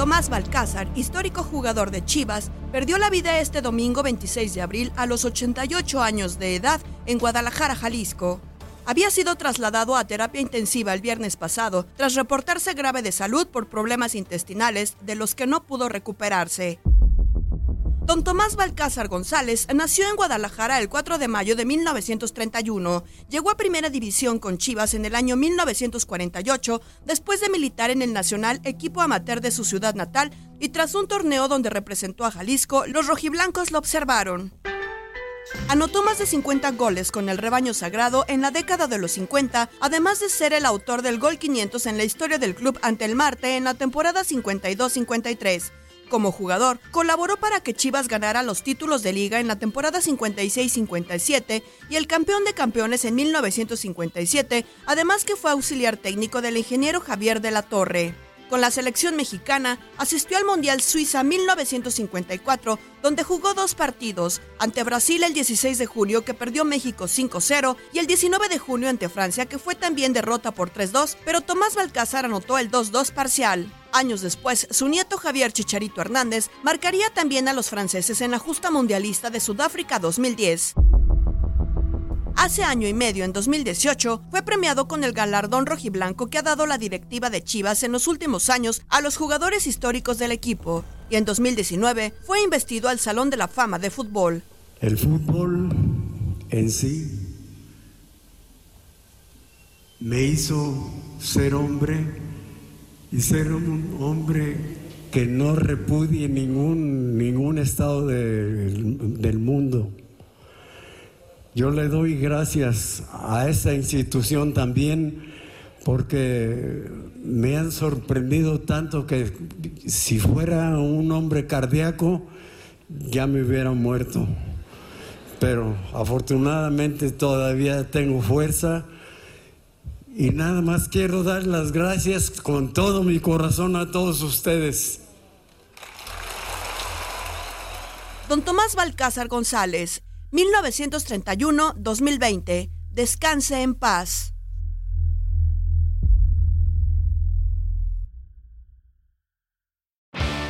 Tomás Balcázar, histórico jugador de Chivas, perdió la vida este domingo 26 de abril a los 88 años de edad en Guadalajara, Jalisco. Había sido trasladado a terapia intensiva el viernes pasado tras reportarse grave de salud por problemas intestinales de los que no pudo recuperarse. Don Tomás Balcázar González nació en Guadalajara el 4 de mayo de 1931. Llegó a Primera División con Chivas en el año 1948, después de militar en el Nacional, equipo amateur de su ciudad natal, y tras un torneo donde representó a Jalisco, los rojiblancos lo observaron. Anotó más de 50 goles con el rebaño sagrado en la década de los 50, además de ser el autor del gol 500 en la historia del club ante el Marte en la temporada 52-53. Como jugador, colaboró para que Chivas ganara los títulos de liga en la temporada 56-57 y el campeón de campeones en 1957, además que fue auxiliar técnico del ingeniero Javier de la Torre. Con la selección mexicana, asistió al Mundial Suiza 1954, donde jugó dos partidos, ante Brasil el 16 de julio que perdió México 5-0 y el 19 de junio ante Francia que fue también derrota por 3-2, pero Tomás Balcázar anotó el 2-2 parcial. Años después, su nieto Javier Chicharito Hernández marcaría también a los franceses en la justa mundialista de Sudáfrica 2010. Hace año y medio, en 2018, fue premiado con el galardón rojiblanco que ha dado la directiva de Chivas en los últimos años a los jugadores históricos del equipo. Y en 2019 fue investido al Salón de la Fama de Fútbol. El fútbol en sí me hizo ser hombre y ser un hombre que no repudie ningún, ningún estado de- del mundo. Yo le doy gracias a esa institución también porque me han sorprendido tanto que si fuera un hombre cardíaco ya me hubiera muerto. Pero afortunadamente todavía tengo fuerza y nada más quiero dar las gracias con todo mi corazón a todos ustedes. Don Tomás Balcázar González, 1931-2020. Descanse en paz.